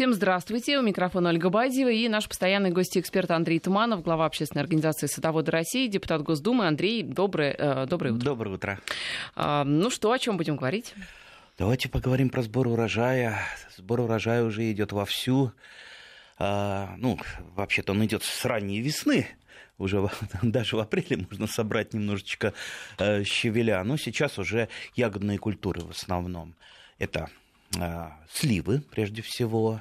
Всем здравствуйте. У микрофона Ольга Бадьева и наш постоянный гость-эксперт Андрей Туманов, глава общественной организации «Садоводы России», депутат Госдумы. Андрей, доброе, э, доброе утро. Доброе утро. А, ну что, о чем будем говорить? Давайте поговорим про сбор урожая. Сбор урожая уже идет вовсю. А, ну, вообще-то он идет с ранней весны. Уже даже в апреле можно собрать немножечко э, щавеля. Но сейчас уже ягодные культуры в основном. Это сливы, прежде всего.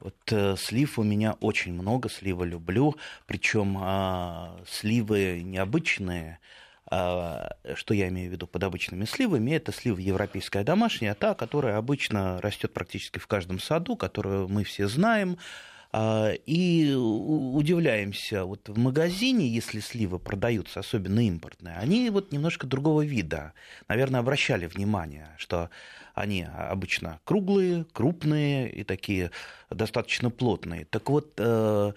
Вот э, слив у меня очень много, сливы люблю, причем э, сливы необычные. Э, что я имею в виду под обычными сливами? Это слива европейская домашняя, та, которая обычно растет практически в каждом саду, которую мы все знаем. А, и удивляемся, вот в магазине, если сливы продаются, особенно импортные, они вот немножко другого вида. Наверное, обращали внимание, что они обычно круглые, крупные и такие достаточно плотные. Так вот, э,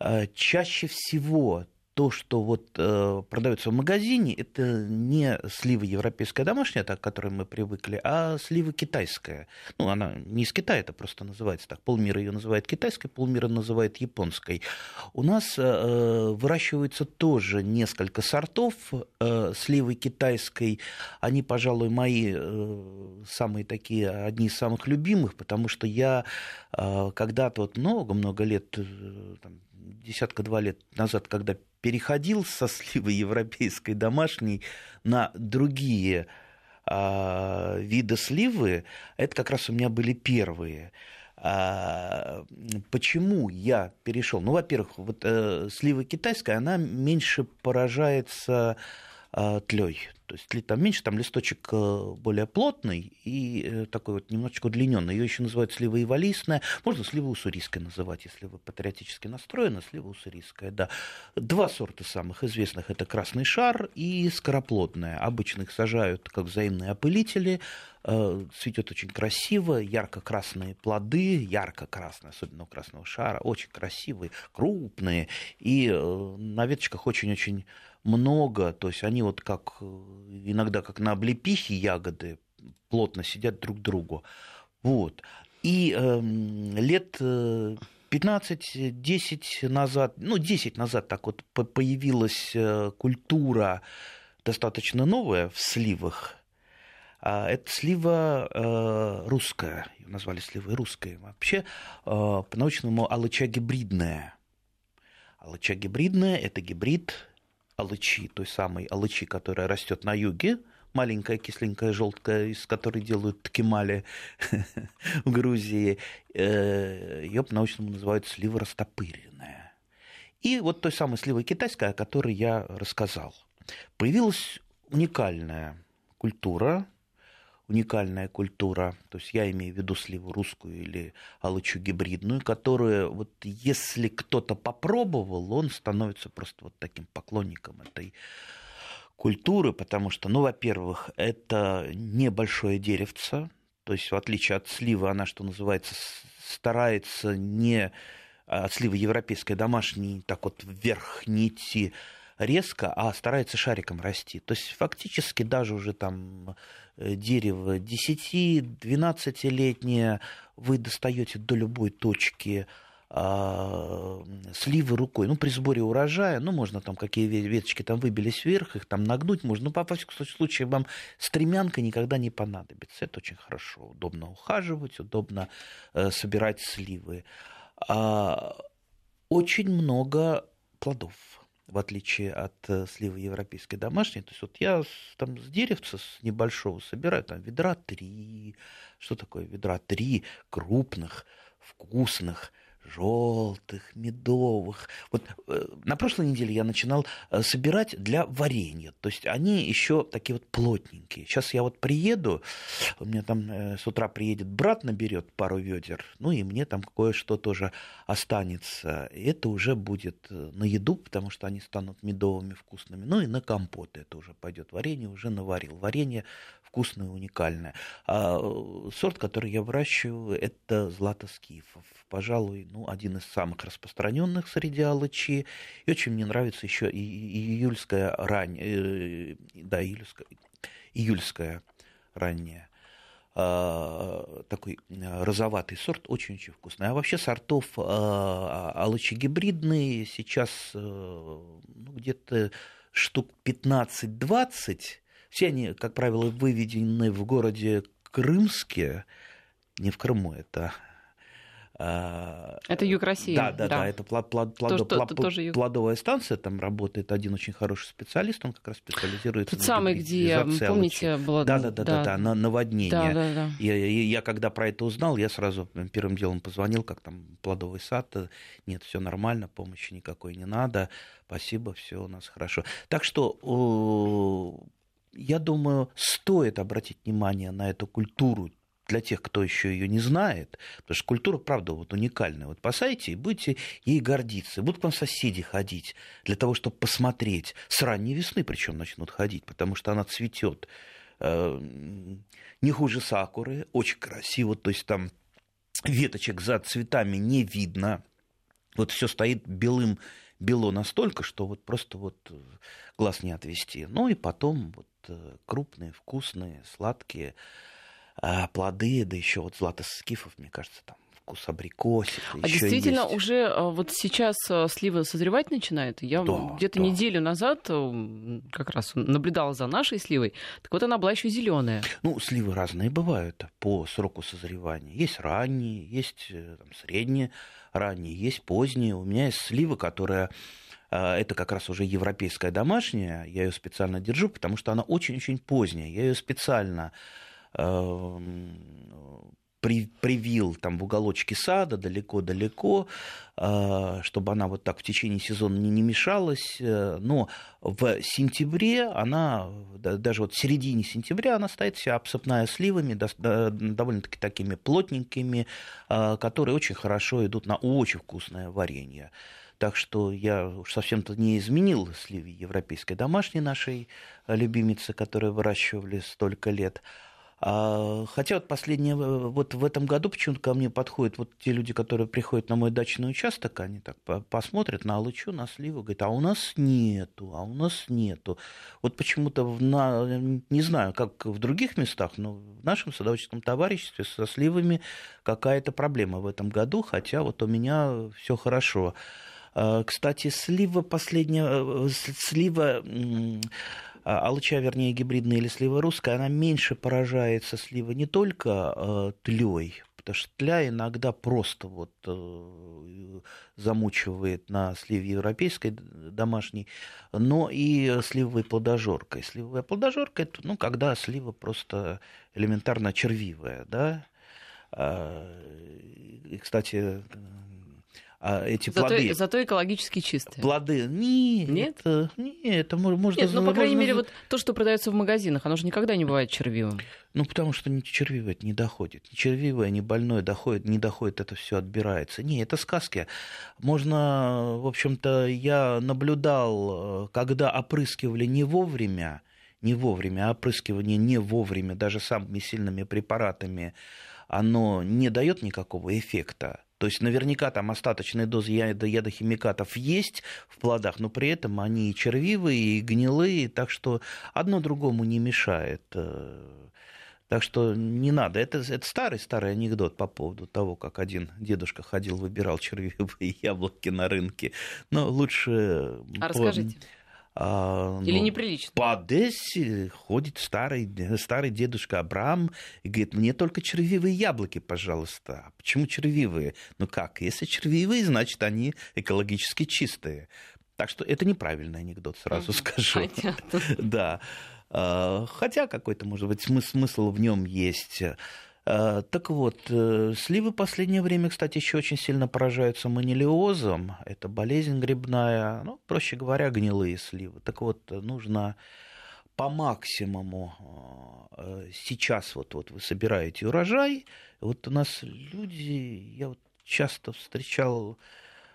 э, чаще всего то, что вот э, продается в магазине, это не слива европейская домашняя, так, к которой мы привыкли, а слива китайская. Ну, она не из Китая, это просто называется так. Полмира ее называет китайской, полмира называет японской. У нас э, выращивается тоже несколько сортов э, сливы китайской. Они, пожалуй, мои э, самые такие, одни из самых любимых, потому что я э, когда-то вот много-много лет, э, там, десятка-два лет назад, когда переходил со сливы европейской домашней на другие а, виды сливы, это как раз у меня были первые. А, почему я перешел? Ну, во-первых, вот э, слива китайская, она меньше поражается тлей. То есть там меньше, там листочек э, более плотный и э, такой вот немножечко удлиненный. Ее еще называют слива ивалистная. Можно слива уссурийская называть, если вы патриотически настроены. Слива уссурийская, да. Два сорта самых известных. Это красный шар и скороплодная. Обычно их сажают как взаимные опылители. Э, цветет очень красиво, ярко-красные плоды, ярко-красные, особенно у красного шара, очень красивые, крупные. И на веточках очень-очень много, то есть они вот как иногда как на облепихе ягоды плотно сидят друг к другу. Вот. И э, лет 15-10 назад, ну, 10 назад так вот появилась э, культура достаточно новая в сливах. А, это слива э, русская, ее назвали сливой русской. Вообще, э, по-научному, алыча гибридная. Алыча гибридная – это гибрид алычи, той самой алычи, которая растет на юге, маленькая кисленькая желтая, из которой делают ткемали в Грузии. Э, Ее по-научному называют слива растопыренная. И вот той самой сливой китайской, о которой я рассказал. Появилась уникальная культура уникальная культура, то есть я имею в виду сливу русскую или алычу гибридную, которую вот если кто-то попробовал, он становится просто вот таким поклонником этой культуры, потому что, ну, во-первых, это небольшое деревце, то есть в отличие от сливы, она, что называется, старается не от сливы европейской домашней так вот вверх не идти резко, а старается шариком расти. То есть фактически даже уже там дерево 10-12-летнее, вы достаете до любой точки а, сливы рукой, ну, при сборе урожая, ну, можно там, какие веточки там выбились вверх, их там нагнуть можно, ну, по всякому случаю, вам стремянка никогда не понадобится, это очень хорошо, удобно ухаживать, удобно э, собирать сливы. А, очень много плодов, в отличие от э, сливы европейской домашней. То есть вот я там с деревца с небольшого собираю там ведра три. Что такое ведра три крупных, вкусных, желтых, медовых. Вот э, на прошлой неделе я начинал э, собирать для варенья. То есть они еще такие вот плотненькие. Сейчас я вот приеду, у меня там э, с утра приедет брат, наберет пару ведер, ну и мне там кое-что тоже останется. Это уже будет на еду, потому что они станут медовыми, вкусными. Ну и на компот это уже пойдет. Варенье уже наварил. Варенье вкусное, уникальное. А сорт, который я выращиваю, это златоскифов. Пожалуй, ну, один из самых распространенных среди алычи. И очень мне нравится еще и июльская ранняя, э, да, июльская, июльская ранняя такой розоватый сорт, очень-очень вкусный. А вообще сортов алычи гибридные сейчас ну, где-то штук 15-20. Все они, как правило, выведены в городе Крымске, не в Крыму, это а, это юг России. Да, да, да, да это плод, плод, плодо, то, плод, тоже юг. плодовая станция, там работает один очень хороший специалист, он как раз специализируется Тот самый, где, помните, было... Да, да, да, да, да, на наводнение. Да, да, да. Я, я, я когда про это узнал, я сразу первым делом позвонил, как там плодовый сад, нет, все нормально, помощи никакой не надо, спасибо, все у нас хорошо. Так что я думаю, стоит обратить внимание на эту культуру для тех, кто еще ее не знает, потому что культура, правда, вот уникальная. Вот посадите и будете ей гордиться. Будут к вам соседи ходить для того, чтобы посмотреть. С ранней весны причем начнут ходить, потому что она цветет э, не хуже сакуры, очень красиво, то есть там веточек за цветами не видно. Вот все стоит белым бело настолько, что вот просто вот глаз не отвести. Ну и потом вот э, крупные, вкусные, сладкие а плоды, да еще вот златоскифов, мне кажется, там вкус абрикосик. А действительно, есть. уже а, вот сейчас а, слива созревать начинает. Я да, где-то да. неделю назад э, как раз наблюдала за нашей сливой. Так вот она была еще зеленая. Ну, сливы разные бывают по сроку созревания. Есть ранние, есть э, там, средние ранние, есть поздние. У меня есть слива, которая это как раз уже европейская домашняя. Я ее специально держу, потому что она очень-очень поздняя. Я ее специально при, привил там в уголочке сада далеко-далеко, э, чтобы она вот так в течение сезона не, не мешалась. Э, но в сентябре она, даже вот в середине сентября, она стоит вся обсыпная сливами, довольно-таки такими плотненькими, э, которые очень хорошо идут на очень вкусное варенье. Так что я уж совсем-то не изменил сливи европейской домашней нашей любимицы, которую выращивали столько лет. А, хотя вот последнее, вот в этом году почему-то ко мне подходят вот те люди, которые приходят на мой дачный участок, они так посмотрят на алычу, на сливу, говорят, а у нас нету, а у нас нету. Вот почему-то, на, не знаю, как в других местах, но в нашем садоводческом товариществе со сливами какая-то проблема в этом году, хотя вот у меня все хорошо. А, кстати, слива последняя, э, слива алыча, вернее, гибридная или слива русская, она меньше поражается слива не только э, тлей, потому что тля иногда просто вот э, замучивает на сливе европейской домашней, но и сливовой плодожоркой. Сливовая плодожорка это, ну, когда слива просто элементарно червивая, да. А, и, кстати, а эти зато, плоды. Зато экологически чистые. Плоды. Нет, нет, это, нет, это можно. Нет, ну, по крайней мере, вот то, что продается в магазинах, оно же никогда не бывает червивым. Ну, потому что не червивое это не доходит. Не червивое, не больное доходит, не доходит, это все отбирается. Не, это сказки. Можно, в общем-то, я наблюдал, когда опрыскивали не вовремя, не вовремя, а опрыскивание не вовремя, даже самыми сильными препаратами, оно не дает никакого эффекта то есть наверняка там остаточная доза яда, ядохимикатов есть в плодах, но при этом они и червивые, и гнилые, так что одно другому не мешает. Э, так что не надо. Это, это старый-старый анекдот по поводу того, как один дедушка ходил, выбирал червивые яблоки на рынке. Но лучше... А расскажите. А, Или ну, неприлично? По Одессе ходит старый, старый дедушка Абрам и говорит, мне только червивые яблоки, пожалуйста. А почему червивые? Ну как, если червивые, значит, они экологически чистые. Так что это неправильный анекдот, сразу скажу. Понятно. Да. А, хотя какой-то, может быть, смысл в нем есть. Э, так вот, э, сливы в последнее время, кстати, еще очень сильно поражаются манилиозом. Это болезнь грибная, ну, проще говоря, гнилые сливы. Так вот, нужно по максимуму э, сейчас вот, вот вы собираете урожай. Вот у нас люди, я вот часто встречал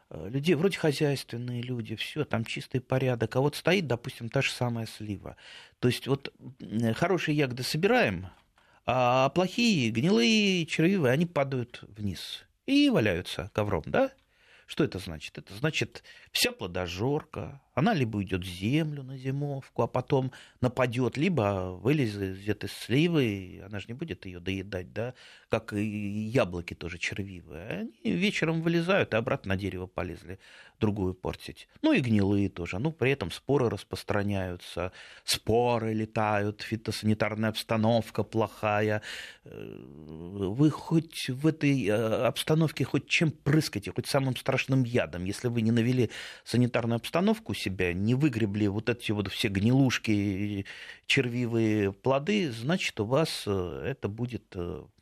людей, вроде хозяйственные люди, все, там чистый порядок, а вот стоит, допустим, та же самая слива. То есть вот хорошие ягоды собираем, а плохие, гнилые, червивые, они падают вниз и валяются ковром, да? Что это значит? Это значит, вся плодожорка, Она либо уйдет в землю на зимовку, а потом нападет, либо вылезет из сливы, она же не будет ее доедать, да, как и яблоки тоже червивые. Они вечером вылезают и обратно на дерево полезли другую портить. Ну и гнилые тоже. Ну, при этом споры распространяются, споры летают, фитосанитарная обстановка плохая. Э, вы хоть в этой э, обстановке хоть чем прыскайте, хоть самым страшным ядом. Если вы не навели санитарную обстановку у себя, не выгребли вот эти вот все гнилушки, червивые плоды, значит, у вас э, это будет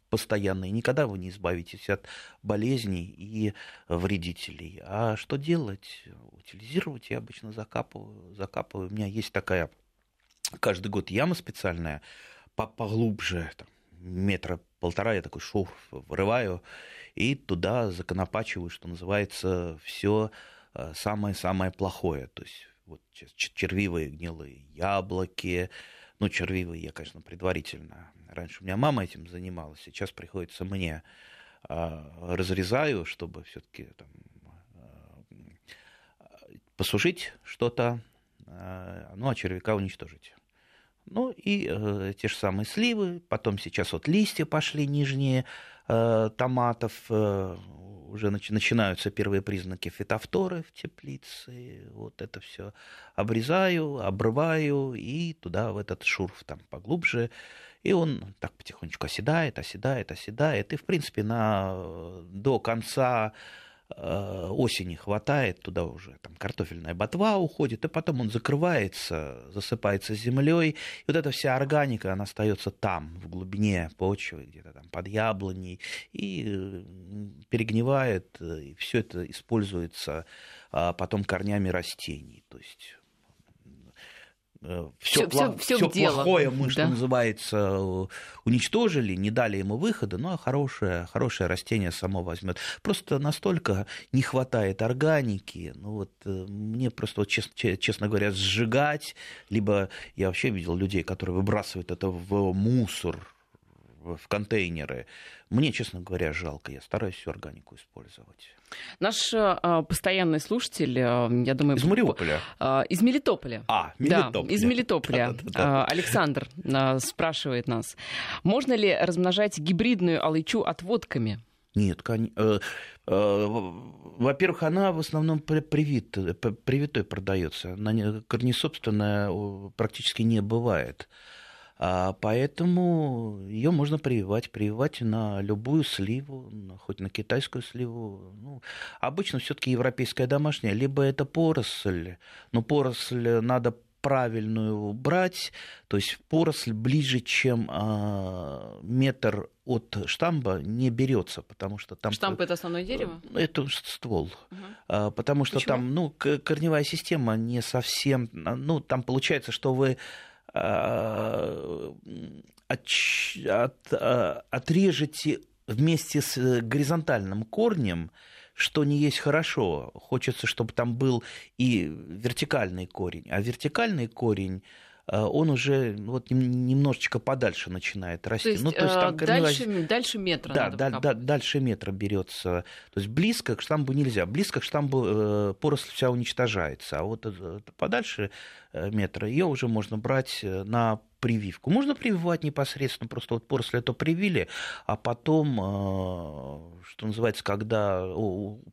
постоянно, и никогда вы не избавитесь от болезней и вредителей. А что делать? Утилизировать я обычно закапываю. закапываю. У меня есть такая каждый год яма специальная, поглубже, там, метра полтора, я такой шов вырываю, и туда законопачиваю, что называется, все э, самое-самое плохое. То есть вот червивые гнилые яблоки, ну, червивые я, конечно, предварительно. Раньше у меня мама этим занималась, сейчас приходится мне. А, разрезаю, чтобы все-таки там, а, посушить что-то, а, ну, а червяка уничтожить. Ну и э, те же самые сливы, потом сейчас вот листья пошли нижние э, томатов, э, уже начинаются первые признаки фитофторы в теплице. Вот это все обрезаю, обрываю и туда в этот шурф там поглубже. И он так потихонечку оседает, оседает, оседает. И, в принципе, на, до конца Э, осени хватает, туда уже там картофельная ботва уходит, и потом он закрывается, засыпается землей, и вот эта вся органика, она остается там, в глубине почвы, где-то там под яблоней, и э, перегнивает, э, и все это используется а, потом корнями растений. То есть все, все, плох, все, все плохое мы, да. что называется, уничтожили, не дали ему выхода, ну а хорошее, хорошее растение само возьмет. Просто настолько не хватает органики, ну вот э, мне просто, вот, честно, честно говоря, сжигать, либо я вообще видел людей, которые выбрасывают это в мусор, в контейнеры. Мне, честно говоря, жалко. Я стараюсь всю органику использовать. Наш э, постоянный слушатель, э, я думаю... Из Мариуполя? Э, из Мелитополя. А, Мелитополя. Да, из Мелитополя. Э, Александр э, спрашивает нас. Можно ли размножать гибридную алычу отводками? Нет, кон... э, во-первых, она в основном привит, привитой продается. Она корнесобственная практически не бывает. А поэтому ее можно прививать, прививать на любую сливу, хоть на китайскую сливу. Ну, обычно все-таки европейская домашняя, либо это поросль, но поросль надо правильную брать, то есть поросль ближе, чем а, метр от штамба не берется, потому что там... Штамп это основное дерево? Это ствол. Угу. А, потому что Почему? там, ну, корневая система не совсем... Ну, там получается, что вы Э, от, от, э, отрежете вместе с горизонтальным корнем, что не есть хорошо. Хочется, чтобы там был и вертикальный корень. А вертикальный корень Э, он уже вот немножечко подальше начинает расти. То есть, ну, то есть там дальше, корневая... дальше метра да, да, да, дальше метра берется. То есть близко к штамбу нельзя. Близко к штамбу э, поросль вся уничтожается. А вот э, подальше метра ее уже можно брать на прививку. Можно прививать непосредственно, просто вот поросль это привили, а потом, что называется, когда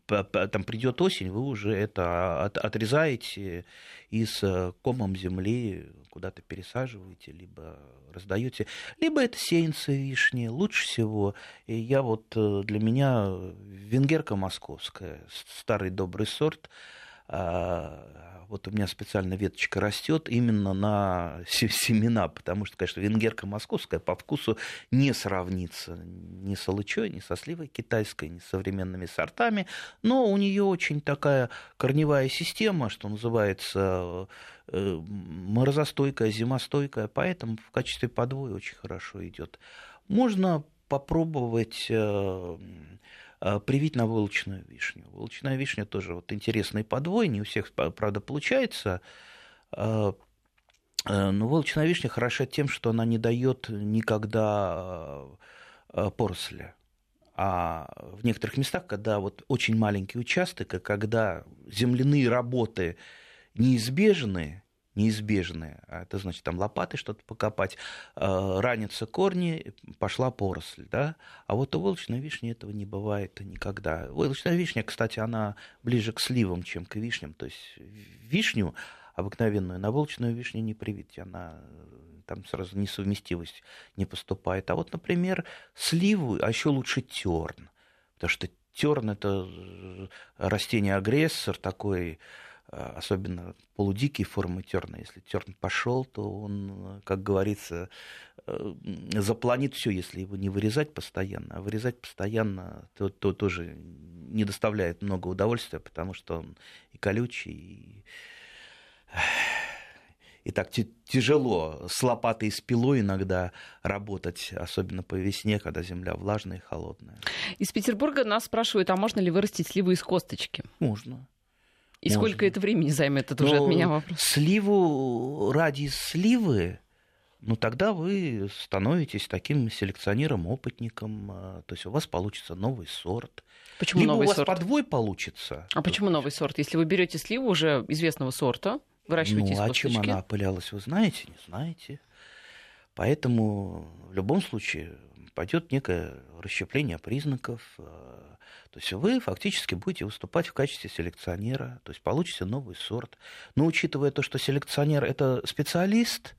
там придет осень, вы уже это отрезаете и с комом земли куда-то пересаживаете, либо раздаете, либо это сеянцы вишни, лучше всего. И я вот э, для меня венгерка московская, старый добрый сорт, вот у меня специально веточка растет именно на семена, потому что, конечно, венгерка московская по вкусу не сравнится ни с алычой, ни со сливой китайской, ни с современными сортами, но у нее очень такая корневая система, что называется э, морозостойкая, зимостойкая, поэтому в качестве подвоя очень хорошо идет. Можно попробовать Э, привить на волчную вишню. Волчная вишня тоже вот интересный подвой, не у всех, правда, получается. Э, э, но волчная вишня хороша тем, что она не дает никогда поросля. А в некоторых местах, когда вот очень маленький участок, и когда земляные работы неизбежны, неизбежные. А это значит, там лопаты что-то покопать, э, ранятся корни, пошла поросль. Да? А вот у волчной вишни этого не бывает никогда. Волчная вишня, кстати, она ближе к сливам, чем к вишням. То есть вишню обыкновенную на волчную вишню не привить. Она там сразу несовместимость не поступает. А вот, например, сливу, а еще лучше терн. Потому что терн это растение-агрессор такой, Э, особенно полудикие формы терна. Если терн пошел, то он, как говорится, э, запланит все, если его не вырезать постоянно. А вырезать постоянно то, то тоже не доставляет много удовольствия, потому что он и колючий, и, и так тяжело с лопатой и с пилой иногда работать, особенно по весне, когда земля влажная и холодная. Из Петербурга нас спрашивают, а можно ли вырастить сливу из косточки? Можно. И Можно. сколько это времени займет? Это уже от меня вопрос. Сливу ради сливы, ну тогда вы становитесь таким селекционером-опытником, а, то есть у вас получится новый сорт. Почему Либо новый у вас сорт? подвой получится. А почему новый сорт? Если вы берете сливу уже известного сорта, выращиваете ну, из а чем она опылялась, вы знаете? Не знаете. Поэтому в любом случае пойдет некое расщепление признаков, а, то есть вы фактически будете выступать в качестве селекционера, то есть получите новый сорт. Но учитывая то, что селекционер это специалист,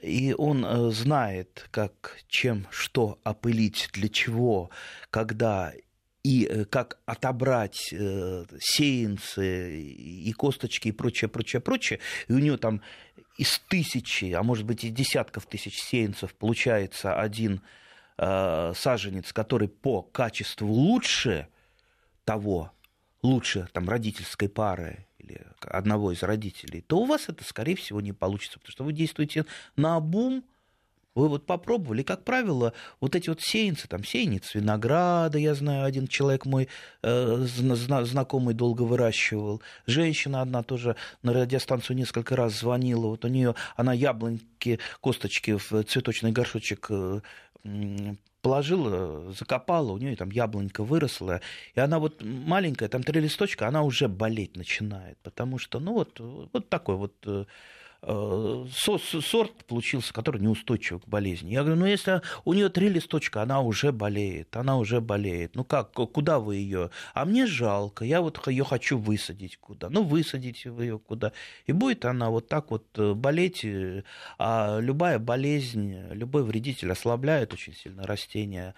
и он э, знает, как, чем, что опылить, для чего, когда и э, как отобрать э, сеянцы и косточки и прочее, прочее, прочее, и у него там из тысячи, а может быть и десятков тысяч сеянцев получается один э, саженец, который по качеству лучше того, лучше там родительской пары или одного из родителей, то у вас это, скорее всего, не получится, потому что вы действуете на обум, вы вот попробовали, как правило, вот эти вот сеянцы, там сеянец винограда, я знаю, один человек мой э, знакомый долго выращивал. Женщина одна тоже на радиостанцию несколько раз звонила. Вот у нее она яблоньки, косточки в цветочный горшочек э, положила, закопала, у нее там яблонька выросла, и она вот маленькая, там три листочка, она уже болеть начинает, потому что, ну вот, вот такой вот э, сорт получился, который неустойчив к болезни. Я говорю, ну если у нее три листочка, она уже болеет, она уже болеет. Ну как, куда вы ее? А мне жалко, я вот ее хочу высадить куда. Ну высадите вы ее куда. И будет она вот так вот э, болеть. Э, а любая болезнь, любой вредитель ослабляет очень сильно растения.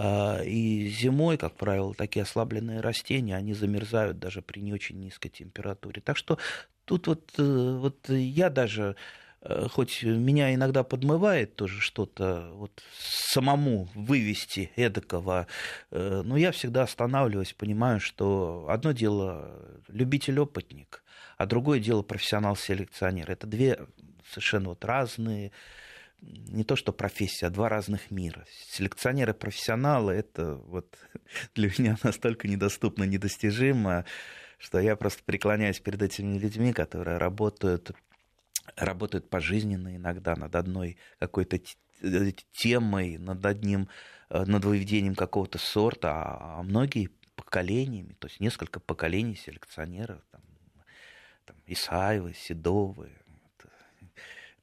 А, и зимой, как правило, такие ослабленные растения, они замерзают даже при не очень низкой температуре. Так что тут вот, э, вот я даже э, хоть меня иногда подмывает тоже что-то вот самому вывести эдакого, э, но я всегда останавливаюсь, понимаю, что одно дело любитель-опытник, а другое дело профессионал-селекционер. Это две совершенно вот разные не то что профессия, а два разных мира. Селекционеры профессионалы это вот для меня настолько недоступно, недостижимо, что я просто преклоняюсь перед этими людьми, которые работают, работают пожизненно иногда над одной какой-то э, темой, над одним, э, над выведением какого-то сорта, а многие поколениями, то есть несколько поколений селекционеров, там, там Исаевы, Седовы,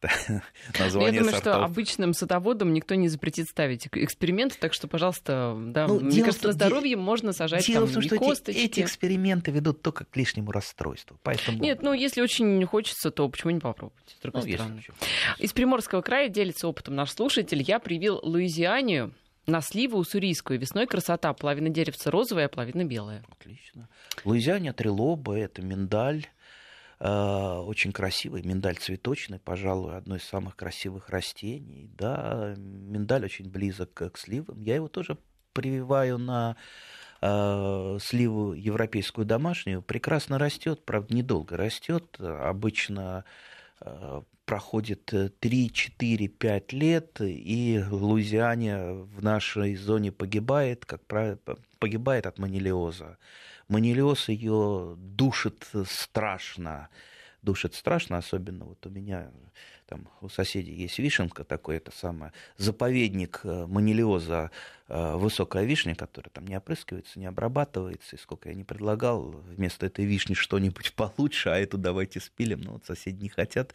название Я думаю, сортов. что обычным садоводам никто не запретит ставить эксперименты, так что, пожалуйста, да, ну, мне кажется, на здоровье можно сажать дело там в том, что косточки. Эти, эти эксперименты ведут только к лишнему расстройству. Поэтому... Нет, ну если очень хочется, то почему не попробовать, с другой ну, стороны. Из Приморского края делится опытом наш слушатель. Я привил Луизианию на сливу уссурийскую. Весной красота. Половина деревца розовая, а половина белая. Отлично. Луизиания трилоба, это миндаль, очень красивый, миндаль цветочный, пожалуй, одно из самых красивых растений. Да, миндаль очень близок к сливам. Я его тоже прививаю на э, сливу европейскую домашнюю. Прекрасно растет, правда, недолго растет. Обычно э, проходит 3, 4, 5 лет, и Луизиане в нашей зоне погибает, как правило, погибает от манилиоза. Манилиоз ее душит страшно. Душит страшно, особенно вот у меня там у соседей есть вишенка такой, это самое, заповедник э, манилиоза, э, высокая вишня, которая там не опрыскивается, не обрабатывается, и сколько я не предлагал, вместо этой вишни что-нибудь получше, а эту давайте спилим, но вот соседи не хотят.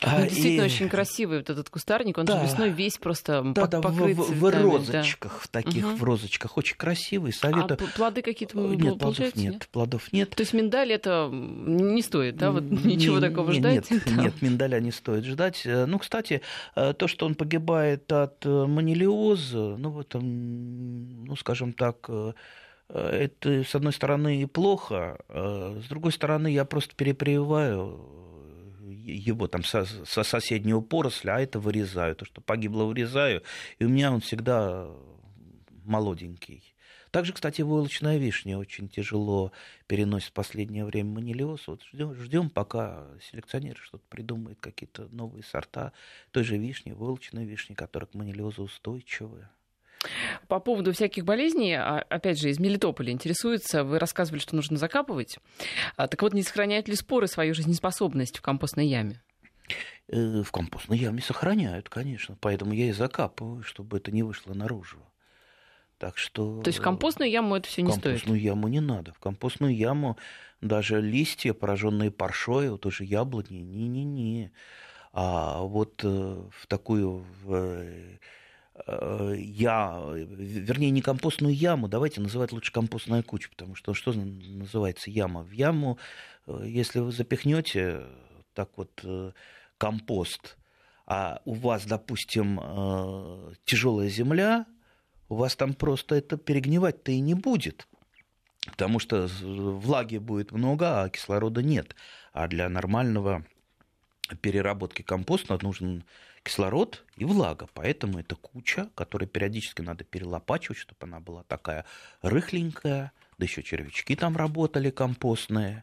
А, ну, действительно и... очень красивый вот этот кустарник, он да. же весной весь просто да, да, покрыт в, в, в розочках, да. в таких угу. в розочках, очень красивый. Советую. А плоды какие-то нет, плодов нет, нет, плодов нет. То есть миндаль это не стоит, да, вот ничего не, такого не, ждать? Нет, да. нет, миндаля не стоит ждать. Э, ну, кстати, э, то, что он погибает от э, манилиоза, ну, в этом, ну, скажем так, это, с одной стороны, плохо, с другой стороны, я просто перепрививаю его там со, со соседнего поросля, а это вырезаю. То, что погибло, вырезаю. И у меня он всегда молоденький. Также, кстати, войлочная вишня очень тяжело переносит в последнее время манилиоз. Вот ждем, ждем, пока селекционеры что-то придумают, какие-то новые сорта той же вишни, войлочной вишни, которая к манилиозу устойчивая. По поводу всяких болезней, а, опять же, из Мелитополя интересуется, вы рассказывали, что нужно закапывать. А, так вот, не сохраняют ли споры свою жизнеспособность в компостной яме? Э, в компостной яме сохраняют, конечно. Поэтому я и закапываю, чтобы это не вышло наружу. Так что... То есть в компостную яму это все не стоит? В компостную яму не надо. В компостную яму даже листья, пораженные паршой, вот тоже яблони, не-не-не. А вот э, в такую в Э, я, вернее, не компостную яму, давайте называть лучше компостная куча, потому что что называется яма? В яму, э, если вы запихнете так вот э, компост, а у вас, допустим, тяжелая земля, у вас там просто это перегнивать-то и не будет. Потому что влаги будет много, а кислорода нет. А для нормального переработки компоста нужен кислород и влага. Поэтому это куча, которую периодически надо перелопачивать, чтобы она была такая рыхленькая. Да еще червячки там работали компостные.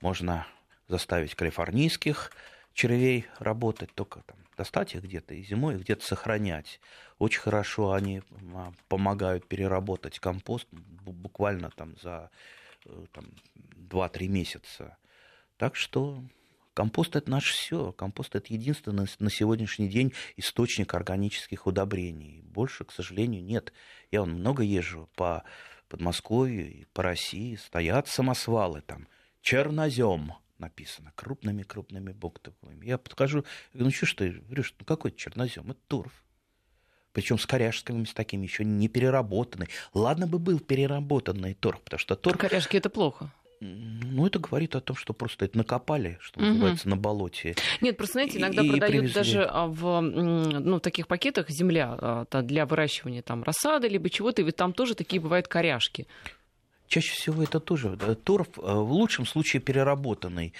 Можно заставить калифорнийских червей работать, только там достать их где-то и зимой, и где-то сохранять. Очень хорошо они а, помогают переработать компост буквально там за э, там, 2-3 месяца. Так что Компост это наше все. Компост это единственный на сегодняшний день источник органических удобрений. Больше, к сожалению, нет. Я вон много езжу по Подмосковью и по России. Стоят самосвалы там. Чернозем написано крупными-крупными буквами. Я подхожу, говорю, ну что, что, говорю, ну какой это чернозем? Это торф. Причем с коряжскими с такими еще не переработанный. Ладно бы был переработанный торф, потому что торф... Коряжки это плохо. Ну, это говорит о том, что просто это накопали, что угу. называется, на болоте. Нет, просто, знаете, иногда и, продают привезли. даже а, в ну, таких пакетах земля а, для выращивания там рассады, либо чего-то, и ведь там тоже такие бывают коряшки. Чаще всего это тоже торф, а, в лучшем случае переработанный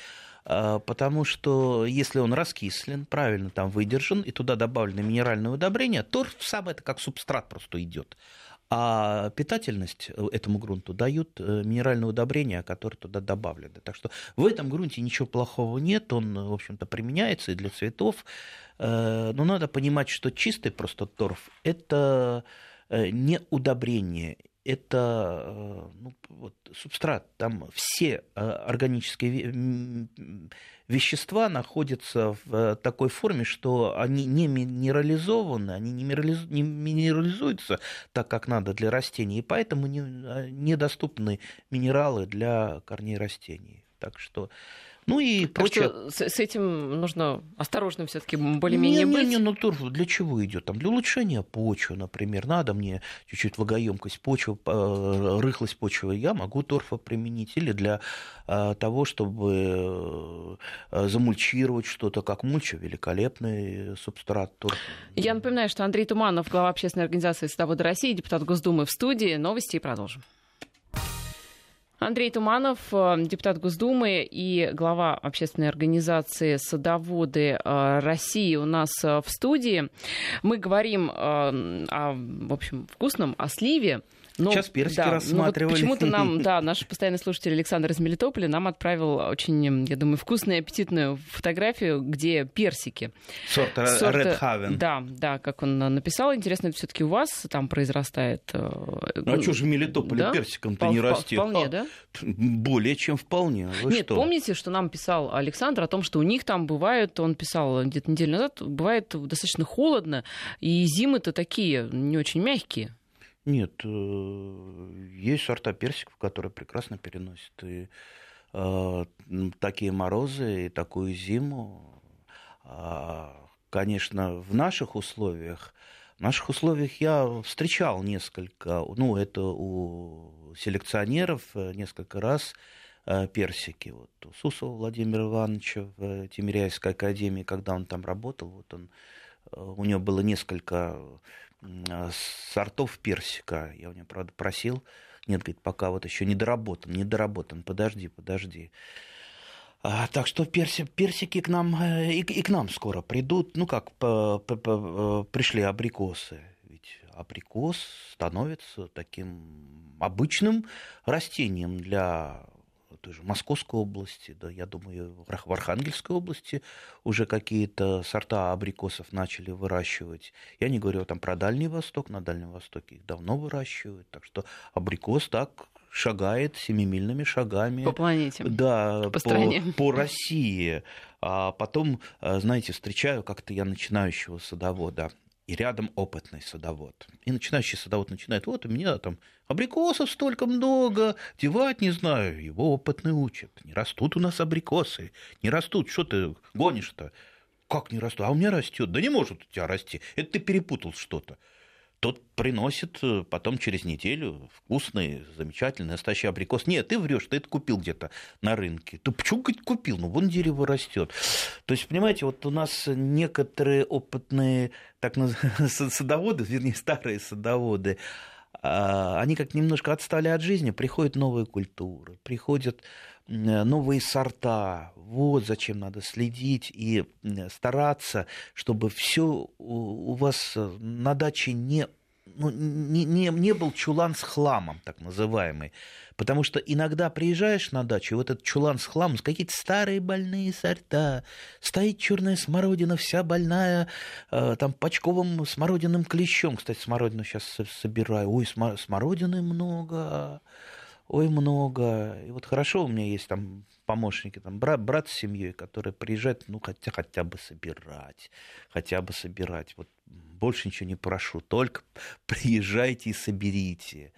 потому что если он раскислен, правильно там выдержан, и туда добавлены минеральные удобрения, торф сам это как субстрат просто идет. А питательность э, этому грунту дают э, минеральные удобрения, которые туда добавлены. Так что в этом грунте ничего плохого нет, он, в общем-то, применяется и для цветов. Э, но надо понимать, что чистый просто торф – это не удобрение, это ну, вот, субстрат, там все органические вещества находятся в э, такой форме, что они не минерализованы, они не, минерализуются так, как надо для растений, и поэтому э, недоступны минералы для корней растений. Так что ну и прочее. А с, с этим нужно осторожно все-таки более-менее не, быть. Не, не, ну торф для чего идет? Там для улучшения почвы, например. Надо мне чуть-чуть влагоемкость почвы, э, рыхлость почвы. Я могу торфа применить. Или для э, того, чтобы э, замульчировать что-то, как мульча, великолепный субстрат торфа. Я напоминаю, что Андрей Туманов, глава общественной организации «Садоводы России», депутат Госдумы в студии. Новости и продолжим. Андрей Туманов, э, депутат Госдумы и глава общественной организации «Садоводы э, России» у нас э, в студии. Мы говорим о, в общем, вкусном, о сливе, Но, Сейчас персики да, рассматривали. Вот почему-то нам, да, наш постоянный слушатель Александр из Мелитополя нам отправил очень, я думаю, вкусную и аппетитную фотографию, где персики. Сорта, Сорта Red Haven. Да, да, как он написал. Интересно, это все-таки у вас там произрастает. Э, ну, а что же в Мелитополе да? персиком-то не растет? Вполне, а, да? Более чем вполне. Вы Нет, что? помните, что нам писал Александр о том, что у них там бывает, он писал где-то неделю назад, бывает достаточно холодно, и зимы-то такие не очень мягкие. Нет, э, есть сорта персиков, которые прекрасно переносят и э, такие морозы и такую зиму. А, конечно, в наших условиях, в наших условиях я встречал несколько, ну, это у селекционеров э, несколько раз персики. Вот у Сусова Владимира Ивановича в Тимиряйской академии, когда он там работал, вот он, у него было несколько Э, сортов персика. Я у него, правда, просил. Нет, говорит, пока вот еще не доработан, не доработан. Подожди, подожди. А, так что перси, персики к нам э, и, и к нам скоро придут. Ну как, по, по, по, э, пришли абрикосы. Ведь абрикос становится таким обычным растением для той же Московской области, да, я думаю, в Архангельской области уже какие-то сорта абрикосов начали выращивать. Я не говорю там про Дальний Восток, на Дальнем Востоке их давно выращивают, так что абрикос так шагает семимильными шагами. По планете. Да, по, по, по России. А потом, э, знаете, встречаю как-то я начинающего садовода и рядом опытный садовод. И начинающий садовод начинает, вот у меня там абрикосов столько много, девать не знаю. Его опытный учат. Не растут у нас абрикосы, не растут. Что ты гонишь-то? Как не растут? А у меня растет. Да не может у тебя расти. Это ты перепутал что-то тот приносит э, потом через неделю вкусный, замечательный, настоящий абрикос. Нет, ты врешь, ты это купил где-то на рынке. Ты почему говорит, купил? Ну, вон дерево растет. То есть, понимаете, вот у нас некоторые опытные так называемые садоводы, вернее, старые садоводы, они как немножко отстали от жизни, приходят новые культуры, приходят новые сорта. Вот зачем надо следить и стараться, чтобы все у вас на даче не, ну, не, не, не был чулан с хламом, так называемый. Потому что иногда приезжаешь на дачу, и вот этот чулан с хламом, какие-то старые больные сорта, стоит черная смородина, вся больная, э, там, почковым смородиным клещом. Кстати, смородину сейчас собираю. Ой, смородины много ой, много. И вот хорошо у меня есть там помощники, там брат, брат с семьей, которые приезжают, ну, хотя, хотя бы собирать, хотя бы собирать. Вот больше ничего не прошу, только приезжайте и соберите.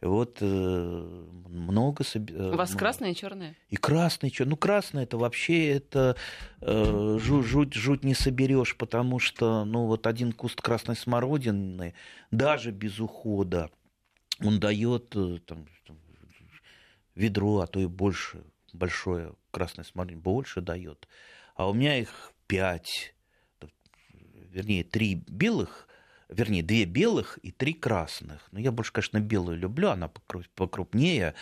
И вот э, много собирают. У вас красное и черное? И красное, и черное. Ну, красное это вообще это э, жуть, жуть, жуть не соберешь, потому что, ну, вот один куст красной смородины, даже без ухода, он дает э, там, ведро, а то и больше, большое красное смородина больше дает. А у меня их пять, вернее, три белых, вернее, две белых и три красных. Но я больше, конечно, белую люблю, она покрупнее,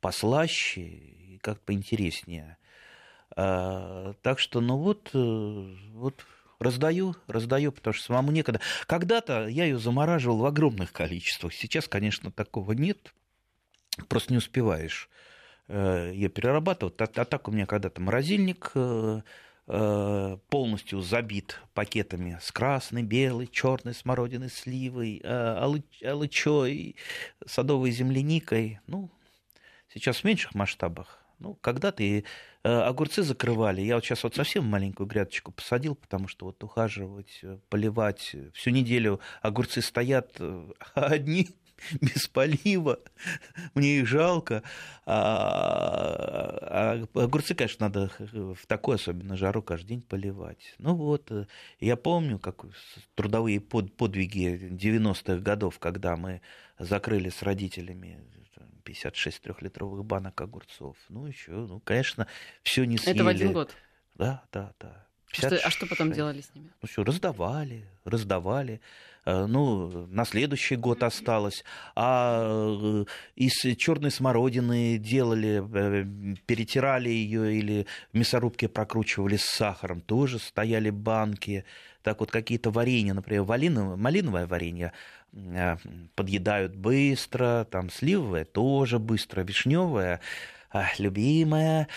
послаще и как поинтереснее. А, так что, ну вот, э, вот раздаю, раздаю, потому что самому некогда. Когда-то я ее замораживал в огромных количествах. Сейчас, конечно, такого нет просто не успеваешь э, ее перерабатывать. А, а так у меня когда-то морозильник э, полностью забит пакетами с красной, белой, черной смородиной, сливой, алычой, садовой земляникой. Ну, сейчас в меньших масштабах. Ну, когда-то и огурцы закрывали. Я вот сейчас вот совсем маленькую грядочку посадил, потому что вот ухаживать, поливать. Всю неделю огурцы стоят одни без полива, мне их жалко. А, а огурцы, конечно, надо в такой особенно жару каждый день поливать. Ну вот, э, я помню, как трудовые под, подвиги 90-х годов, когда мы закрыли с родителями 56 трехлитровых банок огурцов. Ну, еще, ну, конечно, все не съели. Это в один год? Да, да, да. 56... Что, а что потом делали с ними? Ну что, раздавали, раздавали. Э, ну, на следующий год осталось. А э, из черной смородины делали, э, перетирали ее или в мясорубке прокручивали с сахаром, тоже стояли банки. Так вот, какие-то варенья, например, малиновое, малиновое варенье подъедают быстро, там сливовое тоже быстро, вишневое, любимое.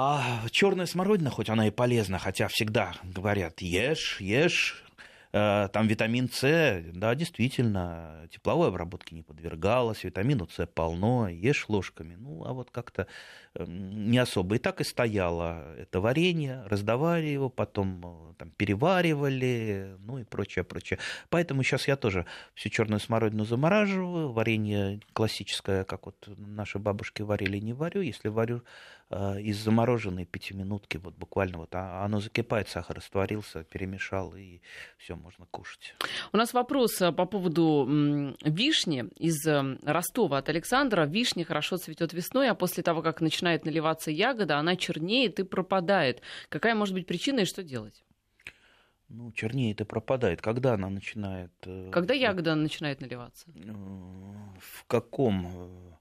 А черная смородина, хоть она и полезна, хотя всегда говорят, ешь, ешь, Э, там витамин С, да, действительно, тепловой обработке не подвергалась, витамину С полно, ешь ложками. Ну, а вот как-то не особо. И так и стояло это варенье, раздавали его, потом э, там, переваривали, ну и прочее, прочее. Поэтому сейчас я тоже всю черную смородину замораживаю, варенье классическое, как вот наши бабушки варили, не варю. Если варю э, из замороженной пятиминутки, вот буквально вот а, оно закипает, сахар растворился, перемешал, и все можно кушать. У нас вопрос э, по поводу вишни из э, Ростова от Александра. Вишня хорошо цветет весной, а после того, как начинает наливаться ягода, она чернеет и пропадает. Какая может быть причина и что делать? Ну, чернеет и пропадает. Когда она начинает... Э, Когда ягода начинает наливаться? В каком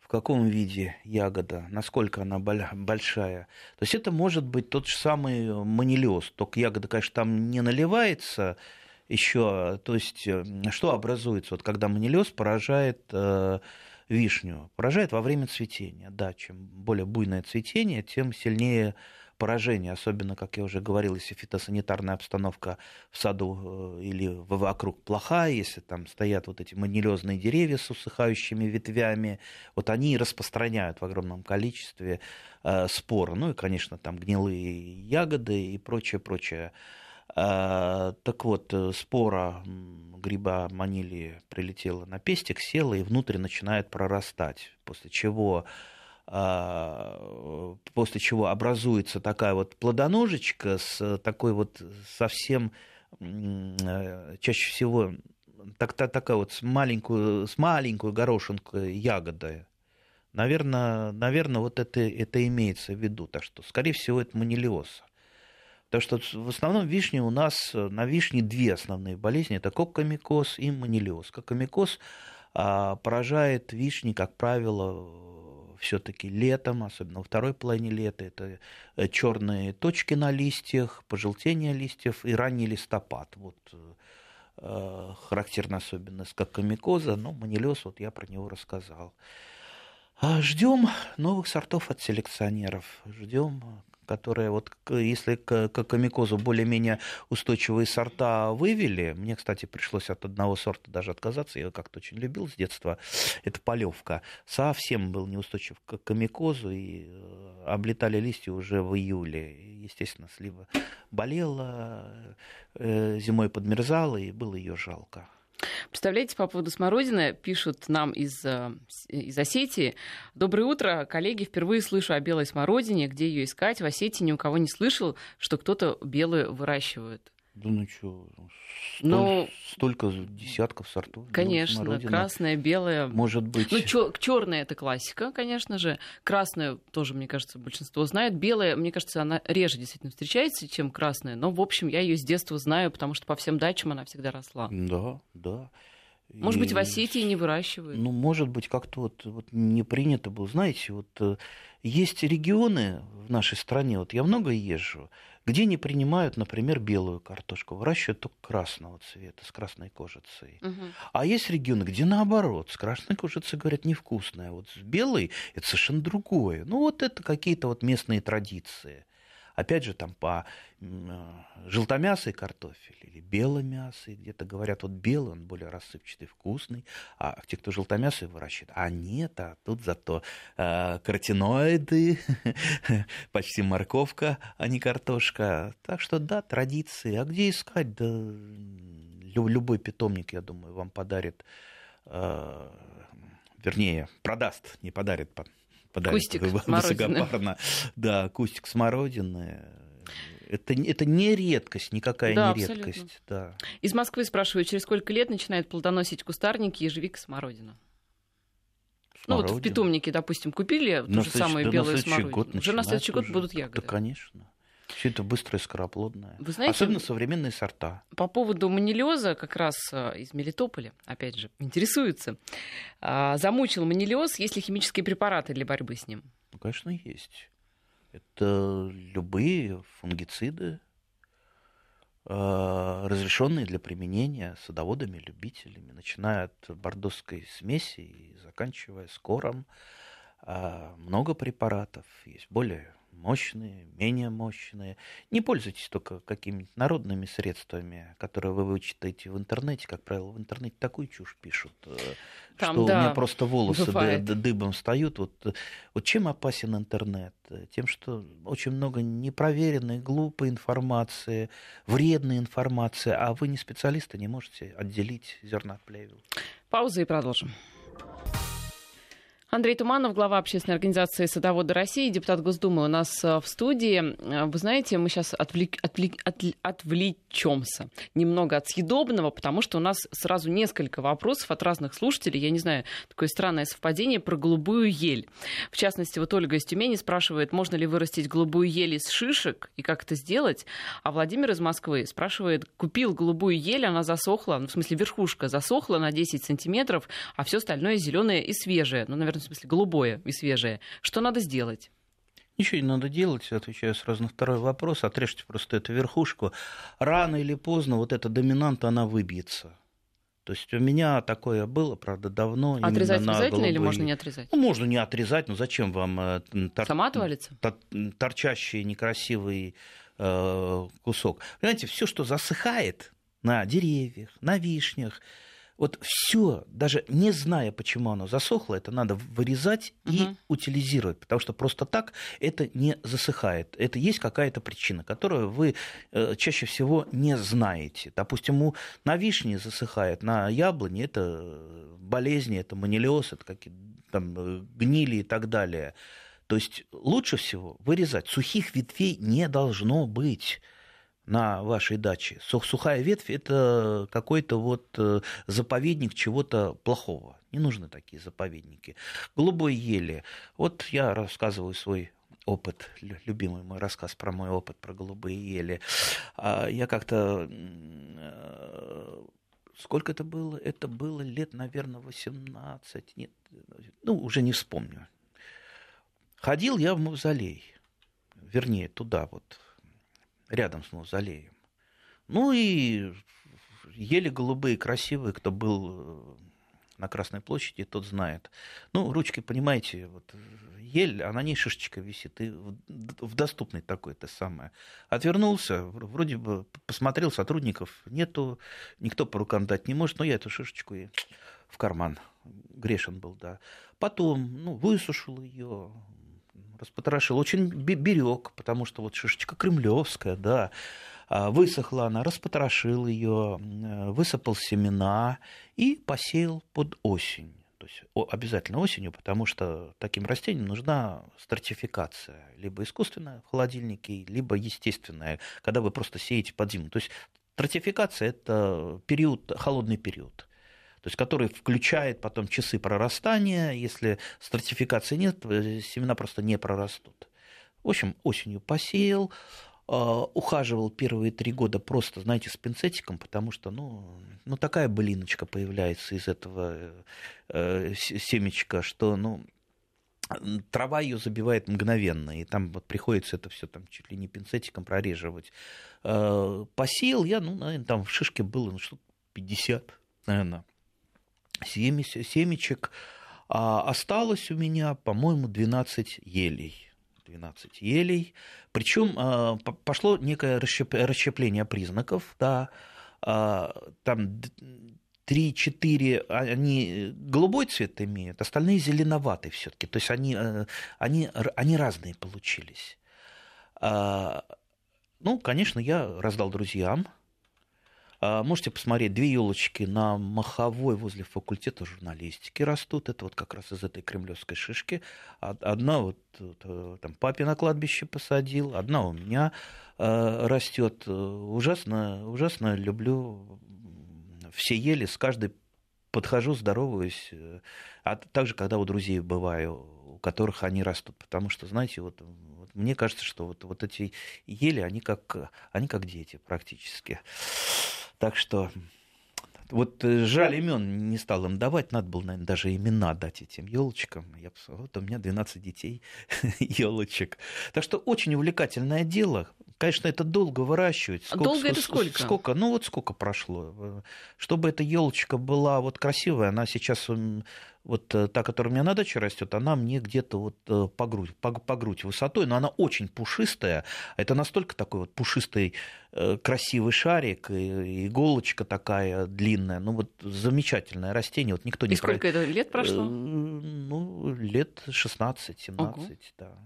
в каком виде ягода, насколько она большая. То есть это может быть тот же самый манилиоз, только ягода, конечно, там не наливается еще. То есть э, что образуется, вот когда манилиоз поражает э, вишню? Поражает во время цветения. Да, чем более буйное цветение, тем сильнее поражение, особенно, как я уже говорил, если фитосанитарная обстановка в саду э, или вокруг плохая, если там стоят вот эти манилезные деревья с усыхающими ветвями, вот они распространяют в огромном количестве э, споры. Ну и, конечно, там гнилые ягоды и прочее, прочее. Э, так вот, спора гриба манили прилетела на пестик, села и внутрь начинает прорастать, после чего а, после чего образуется такая вот плодоножечка с такой вот совсем э, чаще всего так, так, такая вот с маленькую, с маленькую горошинкой ягоды. Наверное, наверное, вот это, это имеется в виду. Так что, скорее всего, это манилиоз. Так что в основном вишни у нас, на вишне две основные болезни. Это кокомикоз и манилиоз. Кокомикоз а, поражает вишни, как правило, все-таки летом, особенно во второй половине лета, это э, черные точки на листьях, пожелтение листьев и ранний листопад. Вот э, характерная особенность как комикоза, но манилез, вот я про него рассказал. А Ждем новых сортов от селекционеров, ждем которые вот если к, к комикозу более-менее устойчивые сорта вывели, мне, кстати, пришлось от одного сорта даже отказаться, я его как-то очень любил с детства, это полевка, совсем был неустойчив к комикозу, и э, облетали листья уже в июле. Естественно, слива болела, э, зимой подмерзала, и было ее жалко. Представляете, по поводу смородины пишут нам из, э, из Осетии. Доброе утро, коллеги. Впервые слышу о белой смородине. Где ее искать? В Осетии ни у кого не слышал, что кто-то белую выращивает. Да ну что, Но... столько десятков сортов. Конечно, красная, белая. Может быть. Ну, чё, черная это классика, конечно же. Красная тоже, мне кажется, большинство знает. Белая, мне кажется, она реже действительно встречается, чем красная. Но, в общем, я ее с детства знаю, потому что по всем дачам она всегда росла. Да, да. Может и... быть, в Осетии не выращивают? Ну, может быть, как-то вот, вот не принято было. Знаете, вот э, есть регионы в нашей стране, вот я много езжу, где не принимают, например, белую картошку, выращивают только красного цвета, с красной кожицей. Угу. А есть регионы, где наоборот, с красной кожицей, говорят, невкусная, вот с белой это совершенно другое. Ну вот это какие-то вот местные традиции. Опять же, там по э, желтомясый картофель или беломясый, где-то говорят, вот белый, он более рассыпчатый, вкусный, а те, кто желтомясый выращивает, а нет, а тут зато э, каротиноиды, почти морковка, а не картошка. Так что да, традиции. А где искать? Да любой питомник, я думаю, вам подарит, э, вернее, продаст, не подарит, подарит кустик высокопарно. Да, кустик смородины. Это, это не редкость, никакая да, не абсолютно. редкость. Да. Из Москвы спрашивают, через сколько лет начинает плодоносить кустарники ежевика смородина? Ну вот в питомнике, допустим, купили ту же самую да белую смородину. Уже на следующий год будут ягоды. Да, конечно. Все это быстрое, скороплодное. Вы знаете, Особенно современные сорта. По поводу манилеза как раз э, из Мелитополя, опять же, интересуется. А, замучил манилез, есть ли химические препараты для борьбы с ним? Ну, конечно, есть. Это любые фунгициды, а, разрешенные для применения садоводами, любителями, начиная от бордосской смеси и заканчивая скором. А, много препаратов, есть более мощные, менее мощные. Не пользуйтесь только какими-нибудь народными средствами, которые вы вычитаете в интернете. Как правило, в интернете такую чушь пишут, э, Там, что да, у меня просто волосы бывает. дыбом встают. Вот, вот чем опасен интернет? Тем, что очень много непроверенной, глупой информации, вредной информации, а вы не специалисты, не можете отделить зерна от плевел. Пауза и продолжим. Андрей Туманов, глава общественной организации «Садоводы России», депутат Госдумы у нас э, в студии. Э, вы знаете, мы сейчас отвлек, отвлек, отвлечемся немного от съедобного, потому что у нас сразу несколько вопросов от разных слушателей. Я не знаю, такое странное совпадение про голубую ель. В частности, вот Ольга из Тюмени спрашивает, можно ли вырастить голубую ель из шишек и как это сделать. А Владимир из Москвы спрашивает, купил голубую ель, она засохла, ну, в смысле верхушка засохла на 10 сантиметров, а все остальное зеленое и свежее. Ну, наверное, смысле голубое и свежее. Что надо сделать? Ничего не надо делать, отвечаю сразу на второй вопрос, отрежьте просто эту верхушку. Рано или поздно вот эта доминанта, она выбьется. То есть у меня такое было, правда, давно. Отрезать обязательно голубой... или можно не отрезать? Ну, можно не отрезать, но зачем вам э, тор... Сама отвалится? Тор... торчащий некрасивый э, кусок? Понимаете, все, что засыхает на деревьях, на вишнях, вот все, даже не зная, почему оно засохло, это надо вырезать угу. и утилизировать, потому что просто так это не засыхает. Это есть какая-то причина, которую вы э, чаще всего не знаете. Допустим, у, на вишне засыхает, на яблоне это болезни, это манилиоз, это какие-то там э, гнили и так далее. То есть лучше всего вырезать. Сухих ветвей не должно быть на вашей даче. Сухая ветвь – это какой-то вот э, заповедник чего-то плохого. Не нужны такие заповедники. Голубой ели. Вот я рассказываю свой опыт, любимый мой рассказ про мой опыт про голубые ели. А я как-то э, сколько это было? Это было лет, наверное, 18, нет, ну, уже не вспомню. Ходил я в мавзолей, вернее, туда вот, рядом с мавзолеем. Ну и ели голубые, красивые, кто был э, на Красной площади, тот знает. Ну, ручки, понимаете, вот ель, а на ней шишечка висит, и в доступной такой то самое. Отвернулся, вроде бы посмотрел, сотрудников нету, никто по рукам дать не может, но я эту шишечку и в карман. Грешен был, да. Потом, ну, высушил ее, распотрошил, очень берег, потому что вот шишечка кремлевская, да, а, высохла она, распотрошил ее, высыпал семена и посеял под осень. То есть обязательно осенью, потому что таким растениям нужна стратификация. Либо искусственная в холодильнике, либо естественная, когда вы просто сеете под зиму. То есть стратификация – это период, холодный период то есть который включает потом часы прорастания. Если стратификации нет, э, семена просто не прорастут. В общем, осенью посеял, а, ухаживал первые три года просто, знаете, с пинцетиком, потому что, ну, ну такая былиночка появляется из этого э, семечка, что, ну, трава ее забивает мгновенно, и там вот приходится это все там чуть ли не пинцетиком прореживать. Э, посеял я, ну, наверное, там в шишке было ну, что 50, наверное, семечек. А осталось у меня, по-моему, 12 елей. 12 елей. Причем а, пошло некое расщепление признаков. Да. А, там 3-4, они голубой цвет имеют, остальные зеленоватый все-таки. То есть они, э, они, они разные получились. А, ну, конечно, я раздал друзьям, а, можете посмотреть, две елочки на Маховой возле факультета журналистики растут. Это вот как раз из этой кремлевской шишки. Одна вот э, там папе на кладбище посадил, одна у меня э, растет. Ужасно, ужасно люблю все ели, с каждой подхожу, здороваюсь. А также, когда у друзей бываю, у которых они растут. Потому что, знаете, вот, вот мне кажется, что вот, вот эти ели, они как, они как дети практически. Так что вот э, жаль имен не стал им давать, надо было, наверное, даже имена дать этим елочкам. Я посмотрел, вот у меня 12 детей елочек. Так что очень увлекательное дело. Конечно, это долго выращивать. Сколько, долго это сколько? Сколько? Ну вот сколько прошло. Чтобы эта елочка была вот красивая, она сейчас вот э, та, которая у меня на даче растет, она мне где-то вот э, по грудь, по, по грудь высотой, но она очень пушистая. Это настолько такой вот пушистый э, красивый шарик, и иголочка такая длинная. Ну вот замечательное растение. Вот никто не и сколько про... это лет прошло? Ну, лет 16-17, да.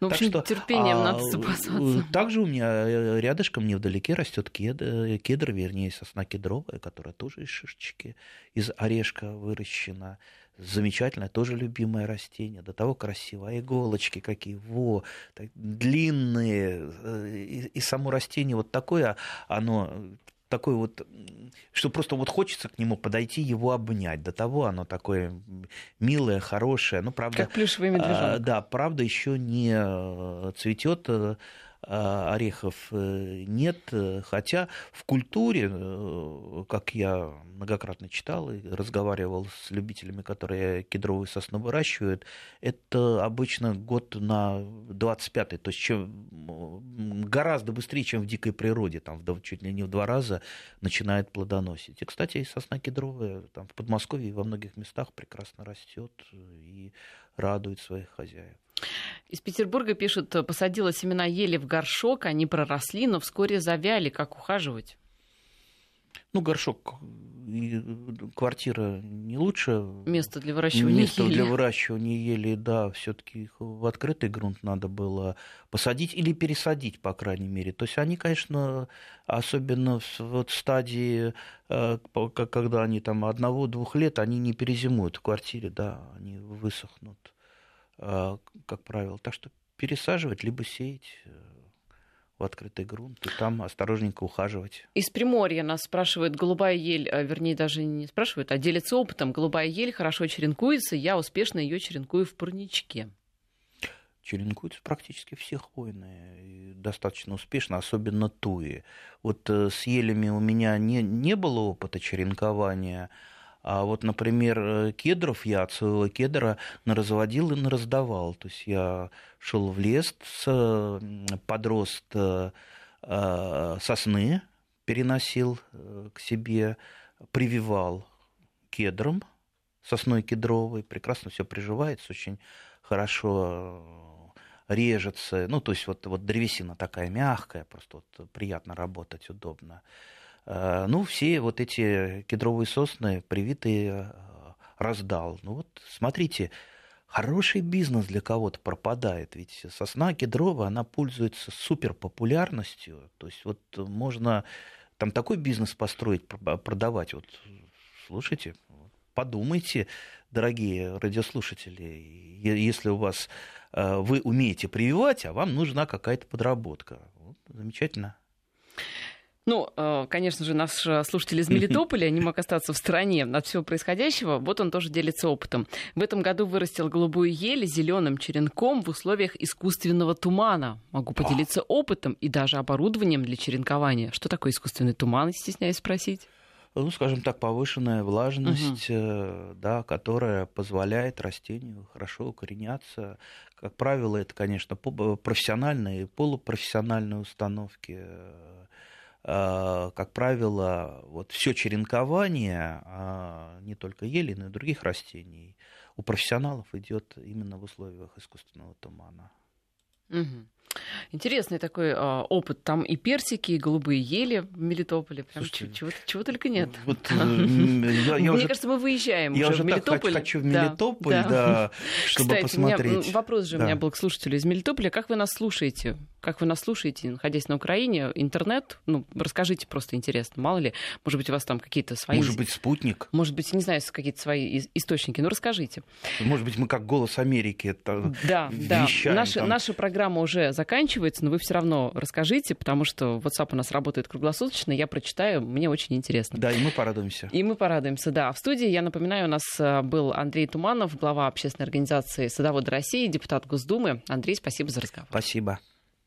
Ну, в общем, что, терпением а, надо запасаться. Также у меня рядышком невдалеке растет кедр, кедр, вернее, сосна кедровая, которая тоже из шишечки, из орешка выращена. Замечательное, тоже любимое растение, до того красивое. А иголочки какие, во, так, длинные. И, и само растение вот такое, оно такой вот, что просто вот хочется к нему подойти, его обнять. До того оно такое милое, хорошее. Ну, правда, как плюшевый медвежонок. А, да, правда, еще не э, цветет э, орехов э, нет, хотя в культуре, э, как я многократно читал и разговаривал с любителями, которые кедровые сосны выращивают, это обычно год на 25-й, то есть чем, гораздо быстрее, чем в дикой природе, там чуть ли не в два раза начинает плодоносить. И, кстати, сосна кедровая там, в Подмосковье во многих местах прекрасно растет и радует своих хозяев. Из Петербурга пишут, посадила семена ели в горшок, они проросли, но вскоре завяли. Как ухаживать? Ну, горшок и квартира не лучше. Место для выращивания Место ели. для выращивания ели, да, все-таки их в открытый грунт надо было посадить или пересадить, по крайней мере. То есть они, конечно, особенно в вот стадии, э, когда они там одного-двух лет, они не перезимуют в квартире, да, они высохнут. А, как правило. Так что пересаживать, либо сеять э, в открытый грунт и там осторожненько ухаживать. Из Приморья нас спрашивает голубая ель, а, вернее даже не спрашивают, а делится опытом. Голубая ель хорошо черенкуется, я успешно ее черенкую в парничке. Черенкуются практически все хвойные, достаточно успешно, особенно туи. Вот э, с елями у меня не, не было опыта черенкования, а вот, например, э, кедров я от своего кедра разводил и раздавал. То есть я шел в лес, подрост э, сосны, переносил э, к себе, прививал кедром, сосной кедровой, прекрасно все приживается, очень хорошо режется. Ну, то есть вот, вот древесина такая мягкая, просто вот приятно работать, удобно. Э, ну, все вот эти кедровые сосны привитые э, раздал. Ну вот, смотрите, хороший бизнес для кого-то пропадает. Ведь сосна кедровая, она пользуется супер популярностью. То есть вот можно там такой бизнес построить, продавать. Вот слушайте, подумайте, дорогие радиослушатели, если у вас э, вы умеете прививать, а вам нужна какая-то подработка. Вот, замечательно. Ну, э, конечно же, наш э, слушатель из Мелитополя не мог остаться в стороне от всего происходящего. Вот он тоже делится опытом. В этом году вырастил голубую ель зеленым черенком в условиях искусственного тумана. Могу поделиться опытом и даже оборудованием для черенкования. Что такое искусственный туман, стесняюсь спросить? ну, скажем так, повышенная влажность, угу. да, которая позволяет растению хорошо укореняться. Как правило, это, конечно, профессиональные и полупрофессиональные установки. Э, как правило, вот все черенкование, а не только ели, но и других растений, у профессионалов идет именно в условиях искусственного тумана. Угу. Интересный такой э, опыт. Там и персики, и голубые ели в Мелитополе. Прям Слушайте, чего, чего только нет. Вот, э, я, я Мне уже, кажется, мы выезжаем я уже, в Мелитополь. Так хочу в Мелитополь, да, да. да чтобы Кстати, посмотреть. У меня, вопрос же да. у меня был к слушателю из Мелитополя. Как вы нас слушаете? как вы нас слушаете, находясь на Украине, интернет, ну, расскажите просто интересно, мало ли, может быть, у вас там какие-то свои... Может быть, спутник? Может быть, не знаю, какие-то свои источники, ну, расскажите. Может быть, мы как «Голос Америки» это Да, вещаем, да. Наша, там... наша программа уже заканчивается, но вы все равно расскажите, потому что WhatsApp у нас работает круглосуточно, я прочитаю, мне очень интересно. Да, и мы порадуемся. И мы порадуемся, да. В студии, я напоминаю, у нас э, был Андрей Туманов, глава общественной организации «Садоводы России», депутат Госдумы. Андрей, спасибо за разговор. Спасибо.